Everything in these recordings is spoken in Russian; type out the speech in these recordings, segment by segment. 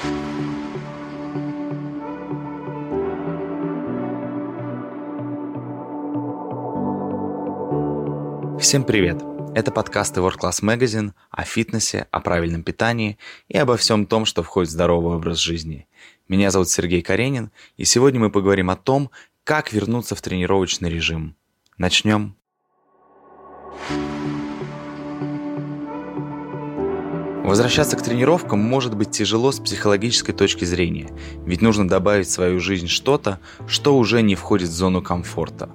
Всем привет! Это подкасты World Class Magazine о фитнесе, о правильном питании и обо всем том, что входит в здоровый образ жизни. Меня зовут Сергей Каренин, и сегодня мы поговорим о том, как вернуться в тренировочный режим. Начнем. Возвращаться к тренировкам может быть тяжело с психологической точки зрения, ведь нужно добавить в свою жизнь что-то, что уже не входит в зону комфорта.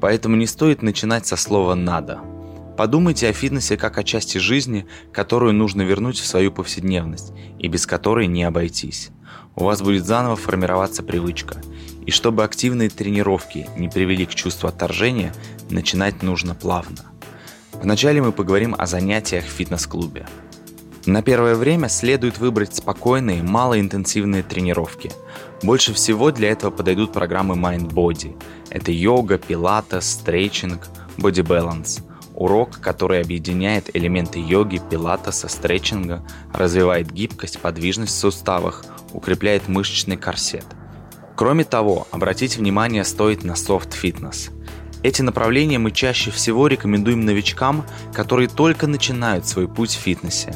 Поэтому не стоит начинать со слова «надо». Подумайте о фитнесе как о части жизни, которую нужно вернуть в свою повседневность и без которой не обойтись. У вас будет заново формироваться привычка. И чтобы активные тренировки не привели к чувству отторжения, начинать нужно плавно. Вначале мы поговорим о занятиях в фитнес-клубе. На первое время следует выбрать спокойные, малоинтенсивные тренировки. Больше всего для этого подойдут программы Mind Body. Это йога, пилатес, стретчинг, Body Balance. Урок, который объединяет элементы йоги, пилатеса, стретчинга, развивает гибкость, подвижность в суставах, укрепляет мышечный корсет. Кроме того, обратить внимание стоит на софт-фитнес – эти направления мы чаще всего рекомендуем новичкам, которые только начинают свой путь в фитнесе.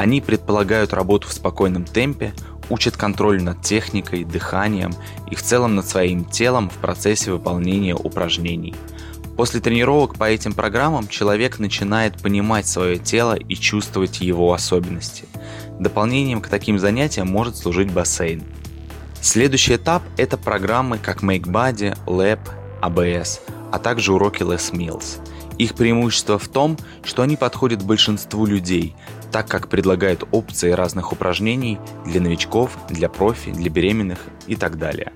Они предполагают работу в спокойном темпе, учат контроль над техникой, дыханием и в целом над своим телом в процессе выполнения упражнений. После тренировок по этим программам человек начинает понимать свое тело и чувствовать его особенности. Дополнением к таким занятиям может служить бассейн. Следующий этап – это программы как Make Body, Lab, ABS – а также уроки Les Mills. Их преимущество в том, что они подходят большинству людей, так как предлагают опции разных упражнений для новичков, для профи, для беременных и так далее.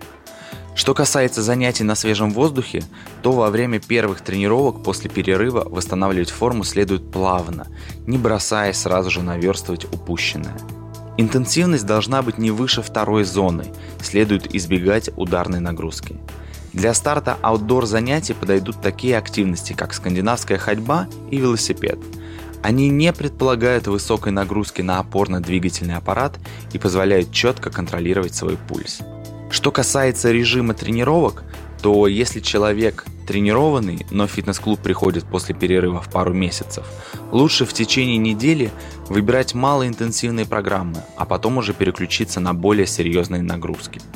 Что касается занятий на свежем воздухе, то во время первых тренировок после перерыва восстанавливать форму следует плавно, не бросая сразу же наверстывать упущенное. Интенсивность должна быть не выше второй зоны, следует избегать ударной нагрузки. Для старта аутдор занятий подойдут такие активности, как скандинавская ходьба и велосипед. Они не предполагают высокой нагрузки на опорно-двигательный аппарат и позволяют четко контролировать свой пульс. Что касается режима тренировок, то если человек тренированный, но фитнес-клуб приходит после перерыва в пару месяцев, лучше в течение недели выбирать малоинтенсивные программы, а потом уже переключиться на более серьезные нагрузки –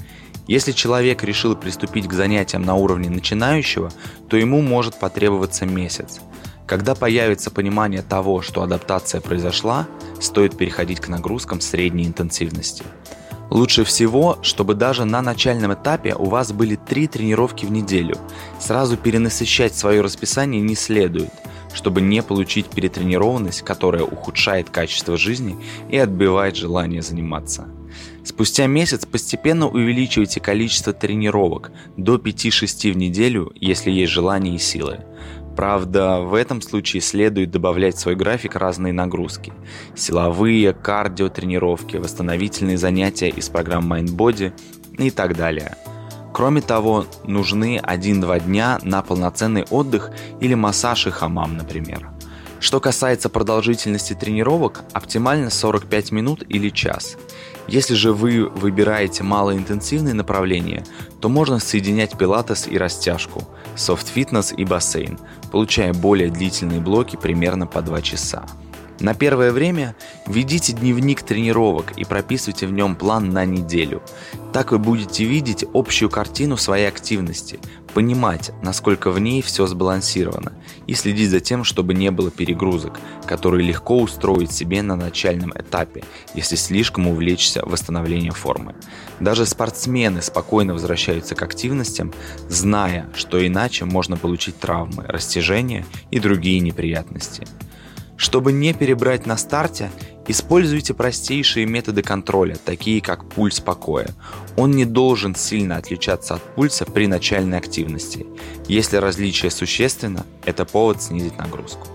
если человек решил приступить к занятиям на уровне начинающего, то ему может потребоваться месяц. Когда появится понимание того, что адаптация произошла, стоит переходить к нагрузкам средней интенсивности. Лучше всего, чтобы даже на начальном этапе у вас были три тренировки в неделю. Сразу перенасыщать свое расписание не следует, чтобы не получить перетренированность, которая ухудшает качество жизни и отбивает желание заниматься. Спустя месяц постепенно увеличивайте количество тренировок до 5-6 в неделю, если есть желание и силы. Правда, в этом случае следует добавлять в свой график разные нагрузки. Силовые, кардио тренировки, восстановительные занятия из программ MindBody и так далее. Кроме того, нужны 1-2 дня на полноценный отдых или массаж и хамам, например. Что касается продолжительности тренировок, оптимально 45 минут или час. Если же вы выбираете малоинтенсивные направления, то можно соединять пилатес и растяжку, софт-фитнес и бассейн, получая более длительные блоки примерно по 2 часа. На первое время ведите дневник тренировок и прописывайте в нем план на неделю. Так вы будете видеть общую картину своей активности, понимать, насколько в ней все сбалансировано, и следить за тем, чтобы не было перегрузок, которые легко устроить себе на начальном этапе, если слишком увлечься восстановлением формы. Даже спортсмены спокойно возвращаются к активностям, зная, что иначе можно получить травмы, растяжения и другие неприятности. Чтобы не перебрать на старте, используйте простейшие методы контроля, такие как пульс покоя. Он не должен сильно отличаться от пульса при начальной активности. Если различие существенно, это повод снизить нагрузку.